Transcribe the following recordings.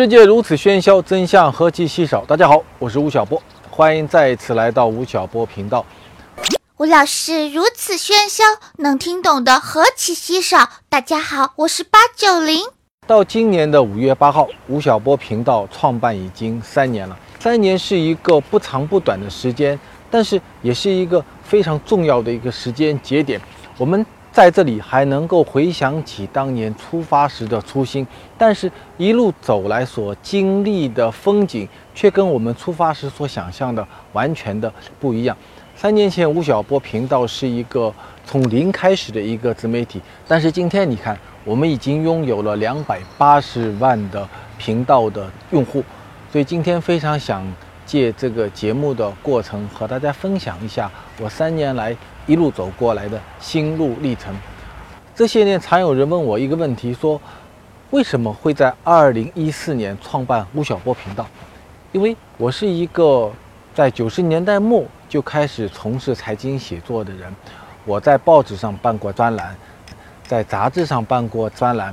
世界如此喧嚣，真相何其稀少。大家好，我是吴晓波，欢迎再次来到吴晓波频道。吴老师如此喧嚣，能听懂的何其稀少。大家好，我是八九零。到今年的五月八号，吴晓波频道创办已经三年了。三年是一个不长不短的时间，但是也是一个非常重要的一个时间节点。我们。在这里还能够回想起当年出发时的初心，但是一路走来所经历的风景，却跟我们出发时所想象的完全的不一样。三年前，吴晓波频道是一个从零开始的一个自媒体，但是今天你看，我们已经拥有了两百八十万的频道的用户，所以今天非常想借这个节目的过程和大家分享一下我三年来。一路走过来的心路历程。这些年，常有人问我一个问题：说为什么会在二零一四年创办吴晓波频道？因为我是一个在九十年代末就开始从事财经写作的人。我在报纸上办过专栏，在杂志上办过专栏，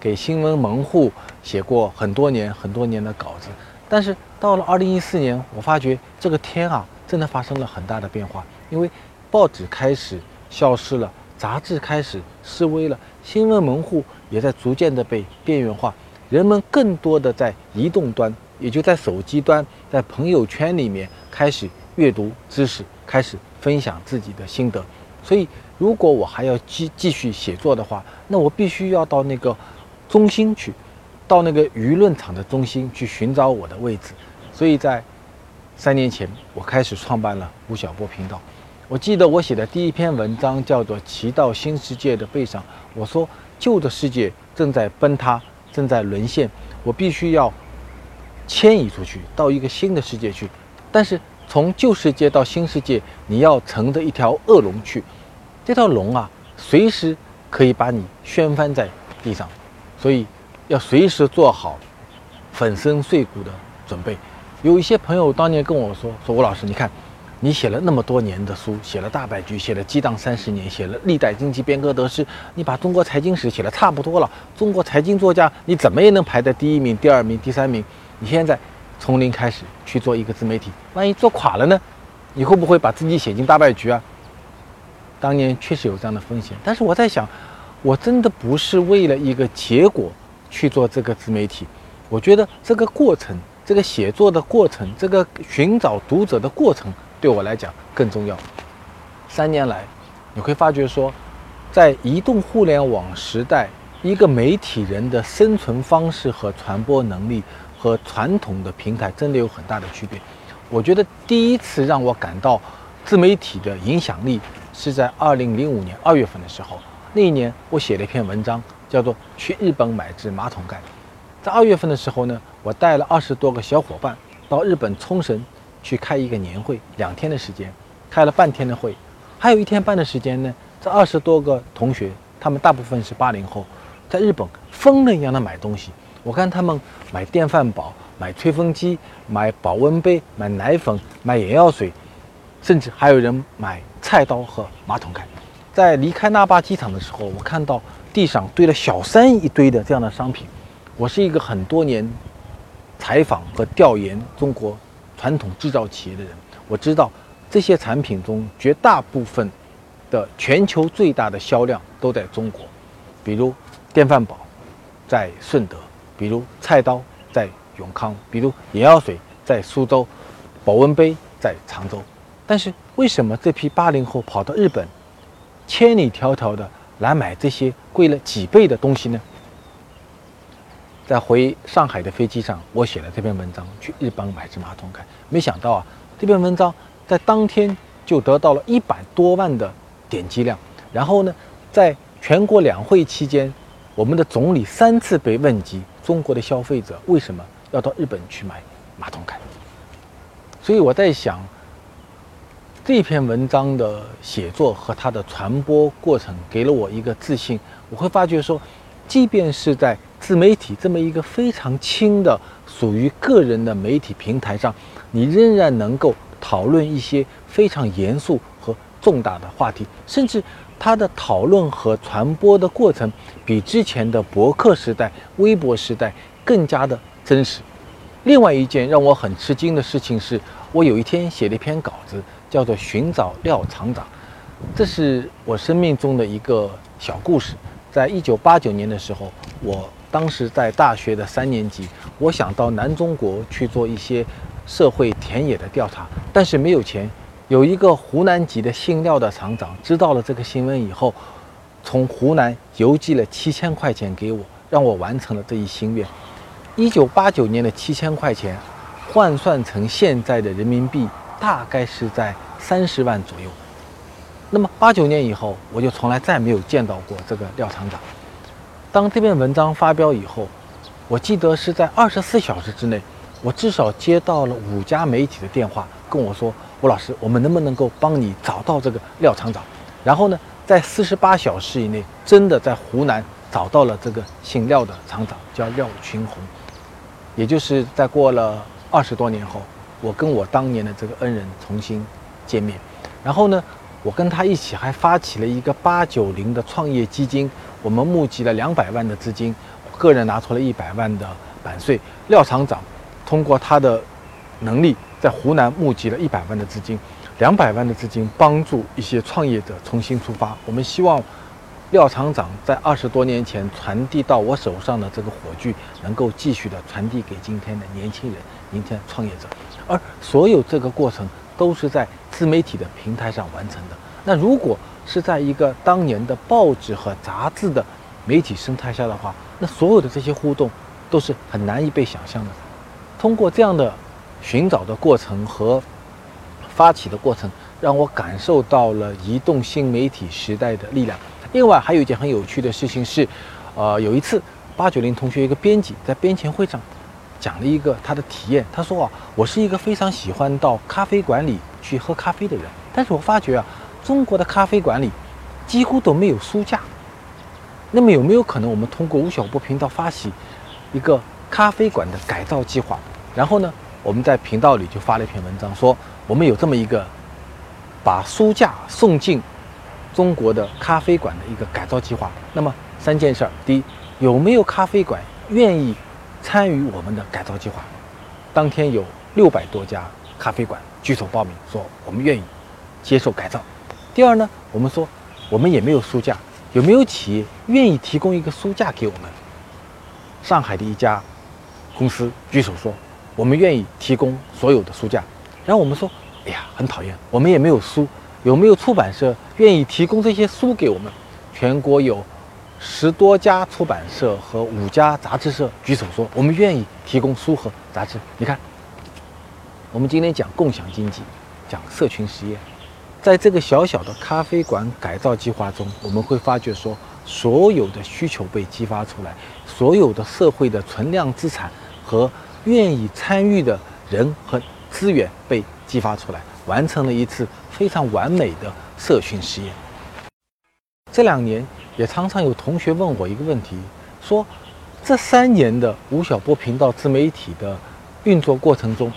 给新闻门户写过很多年很多年的稿子。但是到了二零一四年，我发觉这个天啊，真的发生了很大的变化，因为。报纸开始消失了，杂志开始示威了，新闻门户也在逐渐的被边缘化，人们更多的在移动端，也就在手机端，在朋友圈里面开始阅读知识，开始分享自己的心得。所以，如果我还要继继续写作的话，那我必须要到那个中心去，到那个舆论场的中心去寻找我的位置。所以在三年前，我开始创办了吴晓波频道。我记得我写的第一篇文章叫做《骑到新世界的背上》，我说旧的世界正在崩塌，正在沦陷，我必须要迁移出去，到一个新的世界去。但是从旧世界到新世界，你要乘着一条恶龙去，这条龙啊，随时可以把你掀翻在地上，所以要随时做好粉身碎骨的准备。有一些朋友当年跟我说：“说吴老师，你看。”你写了那么多年的书，写了大败局，写了激荡三十年，写了历代经济变革得失，你把中国财经史写的差不多了。中国财经作家，你怎么也能排在第一名、第二名、第三名。你现在从零开始去做一个自媒体，万一做垮了呢？你会不会把自己写进大败局啊？当年确实有这样的风险，但是我在想，我真的不是为了一个结果去做这个自媒体，我觉得这个过程，这个写作的过程，这个寻找读者的过程。对我来讲更重要。三年来，你会发觉说，在移动互联网时代，一个媒体人的生存方式和传播能力和传统的平台真的有很大的区别。我觉得第一次让我感到自媒体的影响力是在二零零五年二月份的时候。那一年，我写了一篇文章，叫做《去日本买只马桶盖》。在二月份的时候呢，我带了二十多个小伙伴到日本冲绳。去开一个年会，两天的时间，开了半天的会，还有一天半的时间呢。这二十多个同学，他们大部分是八零后，在日本疯了一样的买东西。我看他们买电饭煲、买吹风机、买保温杯、买奶粉、买眼药水，甚至还有人买菜刀和马桶盖。在离开那霸机场的时候，我看到地上堆了小山一堆的这样的商品。我是一个很多年采访和调研中国。传统制造企业的人，我知道这些产品中绝大部分的全球最大的销量都在中国，比如电饭煲在顺德，比如菜刀在永康，比如眼药水在苏州，保温杯在常州。但是为什么这批八零后跑到日本，千里迢迢的来买这些贵了几倍的东西呢？在回上海的飞机上，我写了这篇文章，去日本买只马桶盖。没想到啊，这篇文章在当天就得到了一百多万的点击量。然后呢，在全国两会期间，我们的总理三次被问及中国的消费者为什么要到日本去买马桶盖。所以我在想，这篇文章的写作和它的传播过程给了我一个自信。我会发觉说，即便是在自媒体这么一个非常轻的、属于个人的媒体平台上，你仍然能够讨论一些非常严肃和重大的话题，甚至它的讨论和传播的过程比之前的博客时代、微博时代更加的真实。另外一件让我很吃惊的事情是，我有一天写了一篇稿子，叫做《寻找廖厂长》，这是我生命中的一个小故事。在一九八九年的时候，我当时在大学的三年级，我想到南中国去做一些社会田野的调查，但是没有钱。有一个湖南籍的姓廖的厂长知道了这个新闻以后，从湖南邮寄了七千块钱给我，让我完成了这一心愿。一九八九年的七千块钱，换算成现在的人民币，大概是在三十万左右。那么八九年以后，我就从来再没有见到过这个廖厂长。当这篇文章发表以后，我记得是在二十四小时之内，我至少接到了五家媒体的电话，跟我说。吴老师，我们能不能够帮你找到这个廖厂长？然后呢，在四十八小时以内，真的在湖南找到了这个姓廖的厂长，叫廖群红。也就是在过了二十多年后，我跟我当年的这个恩人重新见面。然后呢，我跟他一起还发起了一个八九零的创业基金，我们募集了两百万的资金，我个人拿出了一百万的版税。廖厂长通过他的能力。在湖南募集了一百万的资金，两百万的资金帮助一些创业者重新出发。我们希望廖厂长在二十多年前传递到我手上的这个火炬，能够继续的传递给今天的年轻人、明天创业者。而所有这个过程都是在自媒体的平台上完成的。那如果是在一个当年的报纸和杂志的媒体生态下的话，那所有的这些互动都是很难以被想象的。通过这样的。寻找的过程和发起的过程，让我感受到了移动新媒体时代的力量。另外，还有一件很有趣的事情是，呃，有一次八九零同学一个编辑在编前会上讲了一个他的体验。他说啊，我是一个非常喜欢到咖啡馆里去喝咖啡的人，但是我发觉啊，中国的咖啡馆里几乎都没有书架。那么有没有可能我们通过吴晓波频道发起一个咖啡馆的改造计划？然后呢？我们在频道里就发了一篇文章，说我们有这么一个把书架送进中国的咖啡馆的一个改造计划。那么三件事儿：第一，有没有咖啡馆愿意参与我们的改造计划？当天有六百多家咖啡馆举手报名，说我们愿意接受改造。第二呢，我们说我们也没有书架，有没有企业愿意提供一个书架给我们？上海的一家公司举手说。我们愿意提供所有的书架，然后我们说，哎呀，很讨厌，我们也没有书，有没有出版社愿意提供这些书给我们？全国有十多家出版社和五家杂志社举手说，我们愿意提供书和杂志。你看，我们今天讲共享经济，讲社群实验，在这个小小的咖啡馆改造计划中，我们会发觉说，所有的需求被激发出来，所有的社会的存量资产和愿意参与的人和资源被激发出来，完成了一次非常完美的社群实验。这两年也常常有同学问我一个问题，说这三年的吴晓波频道自媒体的运作过程中，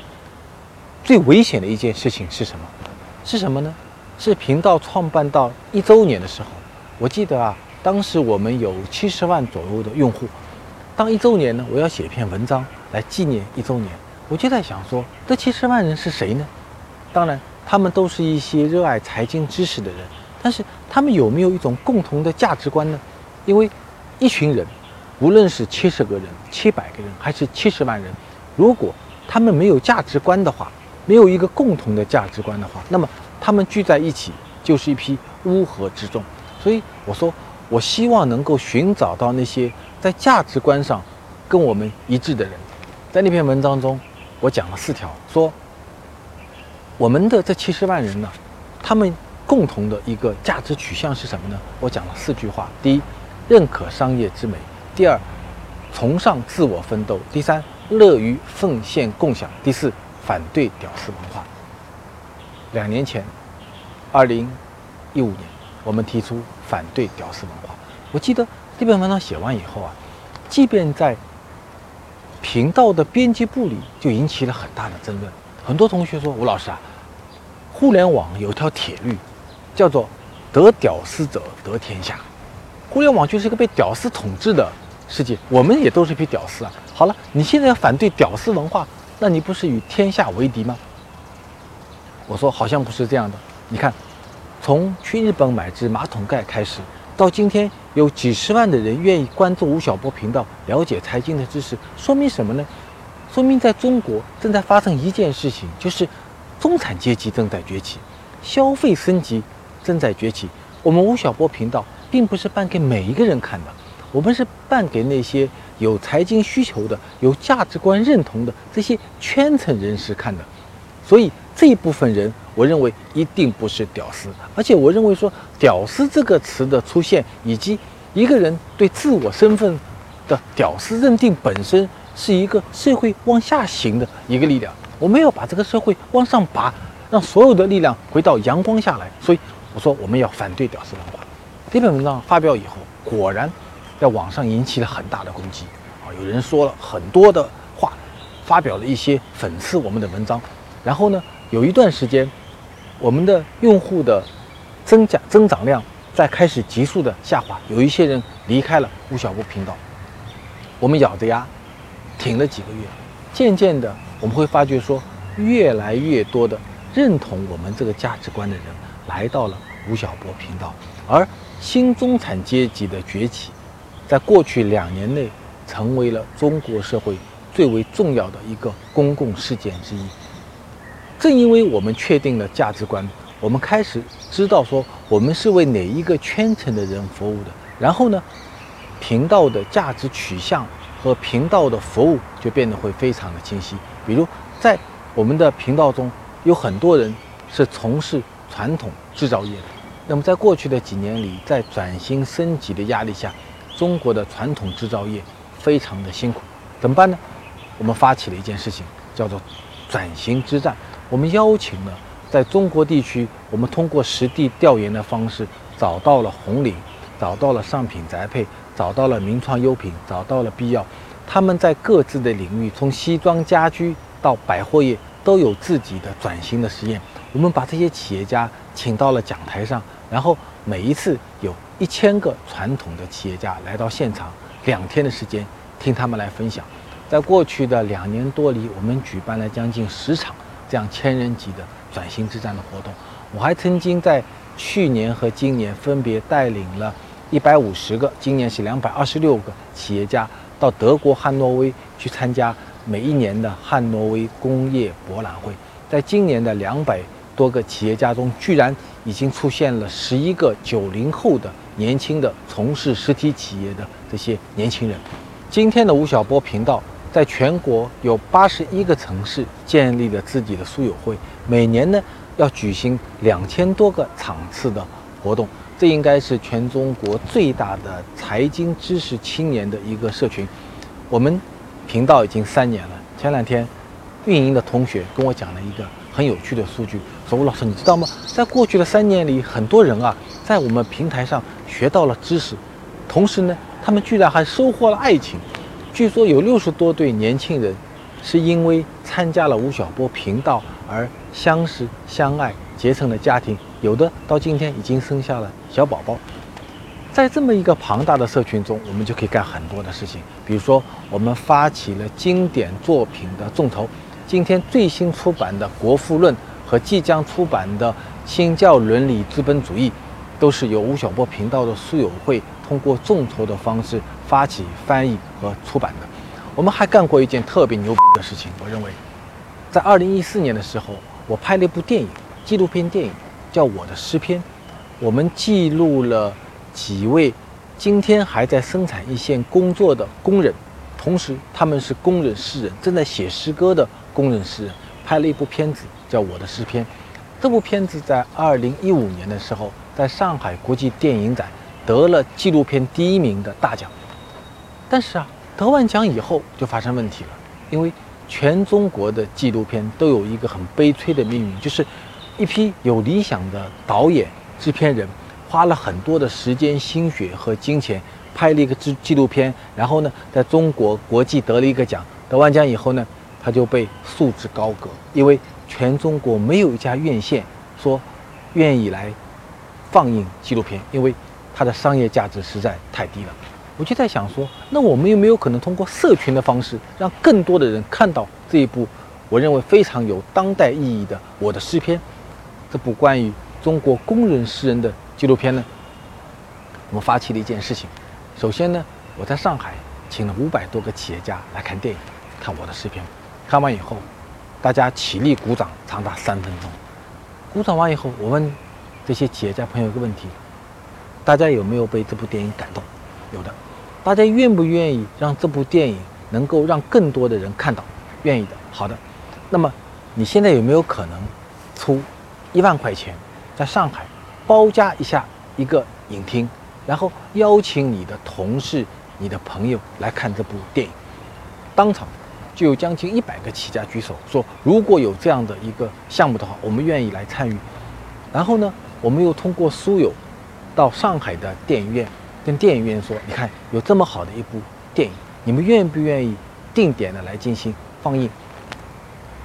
最危险的一件事情是什么？是什么呢？是频道创办到一周年的时候，我记得啊，当时我们有七十万左右的用户。当一周年呢，我要写一篇文章。来纪念一周年，我就在想说，这七十万人是谁呢？当然，他们都是一些热爱财经知识的人，但是他们有没有一种共同的价值观呢？因为一群人，无论是七十个人、七百个人，还是七十万人，如果他们没有价值观的话，没有一个共同的价值观的话，那么他们聚在一起就是一批乌合之众。所以我说，我希望能够寻找到那些在价值观上跟我们一致的人。在那篇文章中，我讲了四条，说我们的这七十万人呢，他们共同的一个价值取向是什么呢？我讲了四句话：第一，认可商业之美；第二，崇尚自我奋斗；第三，乐于奉献共享；第四，反对屌丝文化。两年前，二零一五年，我们提出反对屌丝文化。我记得这篇文章写完以后啊，即便在频道的编辑部里就引起了很大的争论。很多同学说：“吴老师啊，互联网有条铁律，叫做‘得屌丝者得天下’。互联网就是一个被屌丝统治的世界，我们也都是一批屌丝啊。好了，你现在要反对屌丝文化，那你不是与天下为敌吗？我说好像不是这样的。你看，从去日本买只马桶盖开始，到今天有几十万的人愿意关注吴晓波频道，了解财经的知识，说明什么呢？说明在中国正在发生一件事情，就是中产阶级正在崛起，消费升级正在崛起。我们吴晓波频道并不是办给每一个人看的，我们是办给那些有财经需求的、有价值观认同的这些圈层人士看的。所以这一部分人，我认为一定不是屌丝，而且我认为说“屌丝”这个词的出现，以及一个人对自我身份的屌丝认定本身。是一个社会往下行的一个力量，我们要把这个社会往上拔，让所有的力量回到阳光下来。所以我说我们要反对屌丝文化。这篇文章发表以后，果然在网上引起了很大的攻击啊！有人说了很多的话，发表了一些讽刺我们的文章。然后呢，有一段时间，我们的用户的增加增长量在开始急速的下滑，有一些人离开了吴晓波频道。我们咬着牙。挺了几个月，渐渐的我们会发觉说，越来越多的认同我们这个价值观的人来到了吴晓波频道，而新中产阶级的崛起，在过去两年内成为了中国社会最为重要的一个公共事件之一。正因为我们确定了价值观，我们开始知道说我们是为哪一个圈层的人服务的，然后呢，频道的价值取向。和频道的服务就变得会非常的清晰。比如，在我们的频道中，有很多人是从事传统制造业的。那么，在过去的几年里，在转型升级的压力下，中国的传统制造业非常的辛苦。怎么办呢？我们发起了一件事情，叫做转型之战。我们邀请了在中国地区，我们通过实地调研的方式，找到了红岭，找到了上品宅配。找到了名创优品，找到了必要，他们在各自的领域，从西装家居到百货业，都有自己的转型的实验。我们把这些企业家请到了讲台上，然后每一次有一千个传统的企业家来到现场，两天的时间听他们来分享。在过去的两年多里，我们举办了将近十场这样千人级的转型之战的活动。我还曾经在去年和今年分别带领了。一百五十个，今年是两百二十六个企业家到德国汉诺威去参加每一年的汉诺威工业博览会。在今年的两百多个企业家中，居然已经出现了十一个九零后的年轻的从事实体企业的这些年轻人。今天的吴晓波频道在全国有八十一个城市建立了自己的书友会，每年呢要举行两千多个场次的活动。这应该是全中国最大的财经知识青年的一个社群。我们频道已经三年了。前两天，运营的同学跟我讲了一个很有趣的数据，说吴老师，你知道吗？在过去的三年里，很多人啊，在我们平台上学到了知识，同时呢，他们居然还收获了爱情。据说有六十多对年轻人，是因为参加了吴晓波频道而相识相爱，结成了家庭。有的到今天已经生下了小宝宝，在这么一个庞大的社群中，我们就可以干很多的事情。比如说，我们发起了经典作品的众筹，今天最新出版的《国富论》和即将出版的《新教伦理资本主义》，都是由吴晓波频道的书友会通过众筹的方式发起翻译和出版的。我们还干过一件特别牛的事情，我认为，在二零一四年的时候，我拍了一部电影，纪录片电影。叫我的诗篇，我们记录了几位今天还在生产一线工作的工人，同时他们是工人诗人，正在写诗歌的工人诗人，拍了一部片子叫我的诗篇。这部片子在二零一五年的时候，在上海国际电影展得了纪录片第一名的大奖。但是啊，得完奖以后就发生问题了，因为全中国的纪录片都有一个很悲催的命运，就是。一批有理想的导演、制片人，花了很多的时间、心血和金钱，拍了一个纪纪录片，然后呢，在中国国际得了一个奖。得完奖以后呢，他就被束之高阁，因为全中国没有一家院线说愿意来放映纪录片，因为它的商业价值实在太低了。我就在想说，那我们有没有可能通过社群的方式，让更多的人看到这一部我认为非常有当代意义的《我的诗篇》这部关于中国工人诗人的纪录片呢？我们发起了一件事情。首先呢，我在上海请了五百多个企业家来看电影，看我的诗篇。看完以后，大家起立鼓掌长达三分钟。鼓掌完以后，我问这些企业家朋友一个问题：大家有没有被这部电影感动？有的。大家愿不愿意让这部电影能够让更多的人看到？愿意的。好的。那么你现在有没有可能出一万块钱，在上海包夹一下一个影厅，然后邀请你的同事、你的朋友来看这部电影？当场。就有将近一百个企业家举手说：“如果有这样的一个项目的话，我们愿意来参与。”然后呢，我们又通过书友到上海的电影院，跟电影院说：“你看，有这么好的一部电影，你们愿不愿意定点的来进行放映？”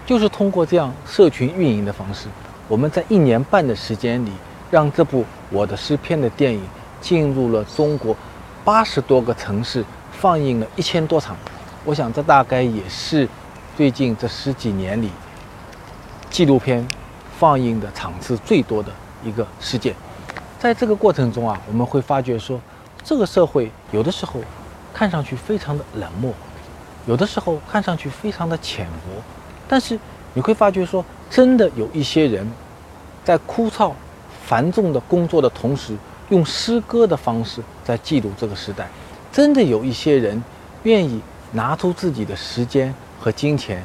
就是通过这样社群运营的方式，我们在一年半的时间里，让这部《我的诗篇》的电影进入了中国八十多个城市，放映了一千多场。我想，这大概也是最近这十几年里纪录片放映的场次最多的一个事件。在这个过程中啊，我们会发觉说，这个社会有的时候看上去非常的冷漠，有的时候看上去非常的浅薄，但是你会发觉说，真的有一些人在枯燥繁重的工作的同时，用诗歌的方式在记录这个时代。真的有一些人愿意。拿出自己的时间和金钱，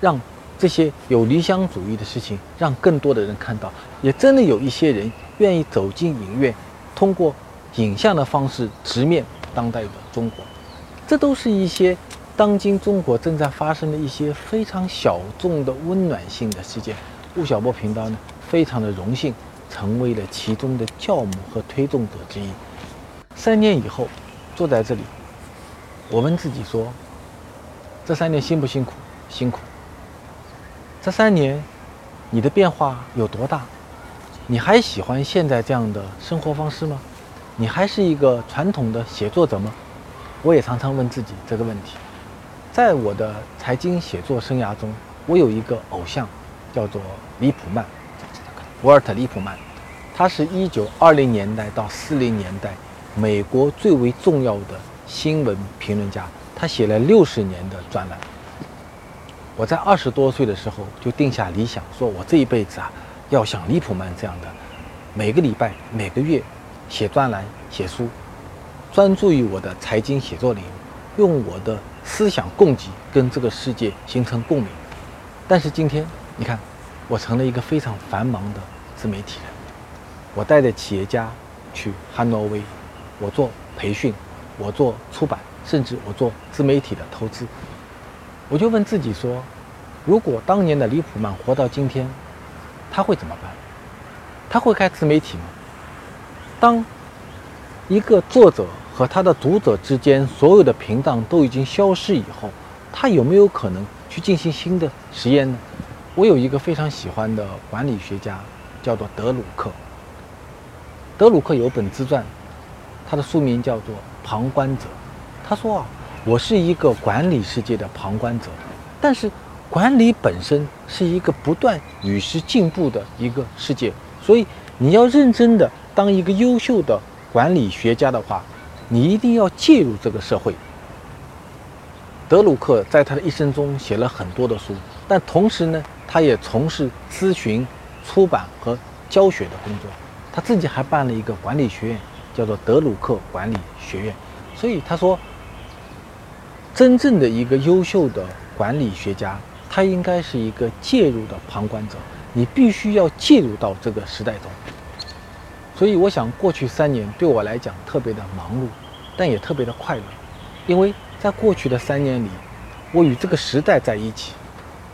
让这些有理想主义的事情让更多的人看到。也真的有一些人愿意走进影院，通过影像的方式直面当代的中国。这都是一些当今中国正在发生的一些非常小众的温暖性的事件。吴晓波频道呢，非常的荣幸成为了其中的教母和推动者之一。三年以后，坐在这里。我问自己说：这三年辛不辛苦？辛苦。这三年，你的变化有多大？你还喜欢现在这样的生活方式吗？你还是一个传统的写作者吗？我也常常问自己这个问题。在我的财经写作生涯中，我有一个偶像，叫做李普曼，沃尔特·李普曼。他是一九二零年代到四零年代美国最为重要的。新闻评论家，他写了六十年的专栏。我在二十多岁的时候就定下理想，说我这一辈子啊，要像李普曼这样的，每个礼拜、每个月写专栏、写书，专注于我的财经写作领域，用我的思想供给跟这个世界形成共鸣。但是今天，你看，我成了一个非常繁忙的自媒体人，我带着企业家去汉诺威，我做培训。我做出版，甚至我做自媒体的投资，我就问自己说：如果当年的李普曼活到今天，他会怎么办？他会开自媒体吗？当一个作者和他的读者之间所有的屏障都已经消失以后，他有没有可能去进行新的实验呢？我有一个非常喜欢的管理学家，叫做德鲁克。德鲁克有本自传，他的书名叫做。旁观者，他说啊，我是一个管理世界的旁观者，但是管理本身是一个不断与时进步的一个世界，所以你要认真的当一个优秀的管理学家的话，你一定要介入这个社会。德鲁克在他的一生中写了很多的书，但同时呢，他也从事咨询、出版和教学的工作，他自己还办了一个管理学院。叫做德鲁克管理学院，所以他说，真正的一个优秀的管理学家，他应该是一个介入的旁观者，你必须要介入到这个时代中。所以我想，过去三年对我来讲特别的忙碌，但也特别的快乐，因为在过去的三年里，我与这个时代在一起，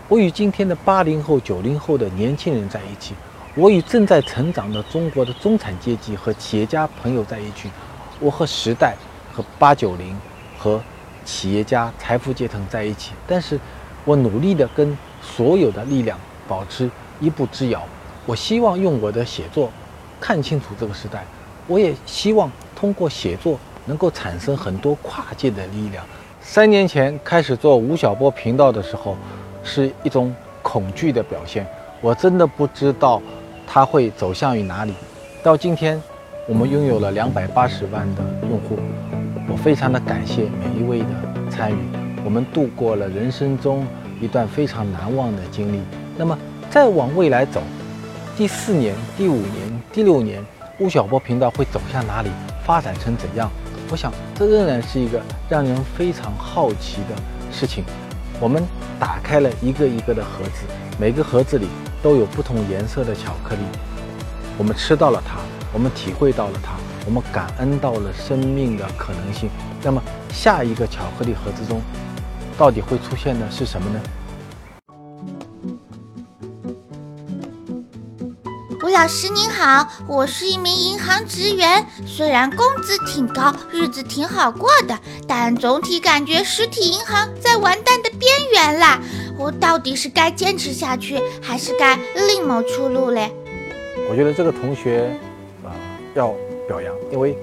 我与今天的八零后、九零后的年轻人在一起。我与正在成长的中国的中产阶级和企业家朋友在一起，我和时代、和八九零、和企业家、财富阶层在一起。但是，我努力的跟所有的力量保持一步之遥。我希望用我的写作看清楚这个时代，我也希望通过写作能够产生很多跨界的力量。三年前开始做吴晓波频道的时候，是一种恐惧的表现，我真的不知道它会走向于哪里。到今天，我们拥有了两百八十万的用户，我非常的感谢每一位的参与，我们度过了人生中一段非常难忘的经历。那么再往未来走，第四年、第五年、第六年，吴晓波频道会走向哪里，发展成怎样？我想，这仍然是一个让人非常好奇的事情。我们打开了一个一个的盒子，每个盒子里都有不同颜色的巧克力。我们吃到了它，我们体会到了它，我们感恩到了生命的可能性。那么，下一个巧克力盒子中，到底会出现的是什么呢？吴老师您好，我是一名银行职员，虽然工资挺高，日子挺好过的，但总体感觉实体银行在完蛋的边缘啦。我到底是该坚持下去，还是该另谋出路嘞？我觉得这个同学，啊，要表扬，因为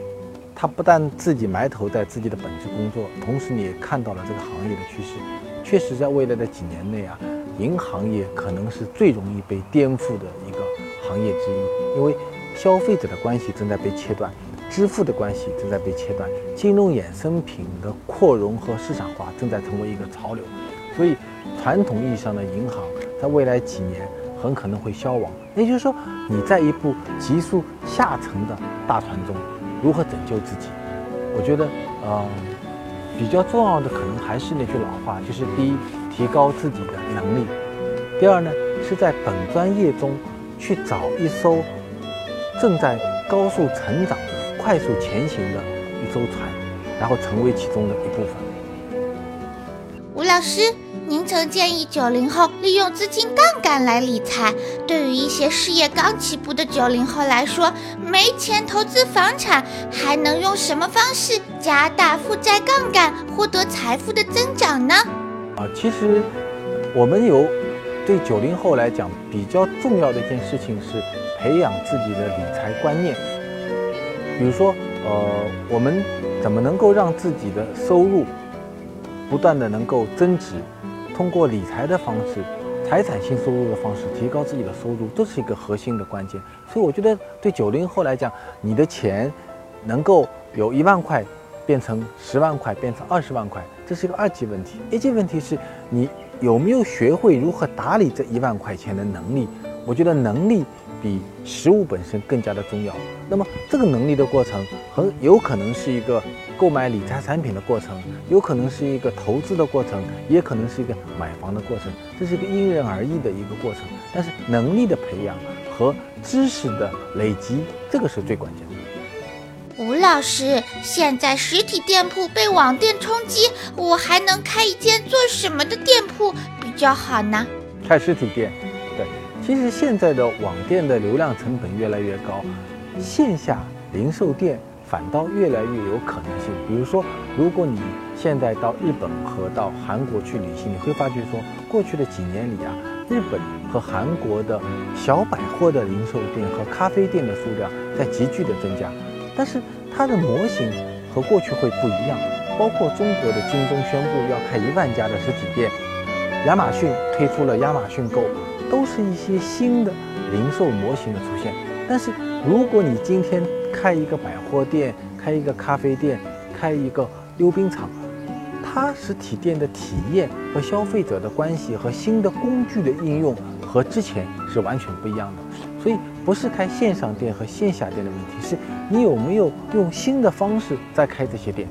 他不但自己埋头在自己的本职工作，同时你也看到了这个行业的趋势。确实，在未来的几年内啊，银行业可能是最容易被颠覆的一个。行业之一，因为消费者的关系正在被切断，支付的关系正在被切断，金融衍生品的扩容和市场化正在成为一个潮流，所以传统意义上的银行在未来几年很可能会消亡。也就是说，你在一部急速下沉的大船中，如何拯救自己？我觉得，呃，比较重要的可能还是那句老话，就是第一，提高自己的能力；第二呢，是在本专业中。去找一艘正在高速成长、快速前行的一艘船，然后成为其中的一部分。吴老师，您曾建议九零后利用资金杠杆来理财。对于一些事业刚起步的九零后来说，没钱投资房产，还能用什么方式加大负债杠杆，获得财富的增长呢？啊，其实我们有。对九零后来讲，比较重要的一件事情是培养自己的理财观念。比如说，呃，我们怎么能够让自己的收入不断的能够增值？通过理财的方式、财产性收入的方式提高自己的收入，这是一个核心的关键。所以，我觉得对九零后来讲，你的钱能够由一万块变成十万块，变成二十万块，这是一个二级问题。一级问题是你。有没有学会如何打理这一万块钱的能力？我觉得能力比实物本身更加的重要。那么这个能力的过程，很有可能是一个购买理财产品的过程，有可能是一个投资的过程，也可能是一个买房的过程。这是一个因人而异的一个过程。但是能力的培养和知识的累积，这个是最关键的。吴老师，现在实体店铺被网店冲击，我还能开一间做什么的店铺比较好呢？开实体店，对。其实现在的网店的流量成本越来越高，线下零售店反倒越来越有可能性。比如说，如果你现在到日本和到韩国去旅行，你会发觉说，过去的几年里啊，日本和韩国的小百货的零售店和咖啡店的数量在急剧的增加。但是它的模型和过去会不一样，包括中国的京东宣布要开一万家的实体店，亚马逊推出了亚马逊购，都是一些新的零售模型的出现。但是如果你今天开一个百货店、开一个咖啡店、开一个溜冰场，它实体店的体验和消费者的关系和新的工具的应用和之前是完全不一样的。所以不是开线上店和线下店的问题，是你有没有用新的方式在开这些店。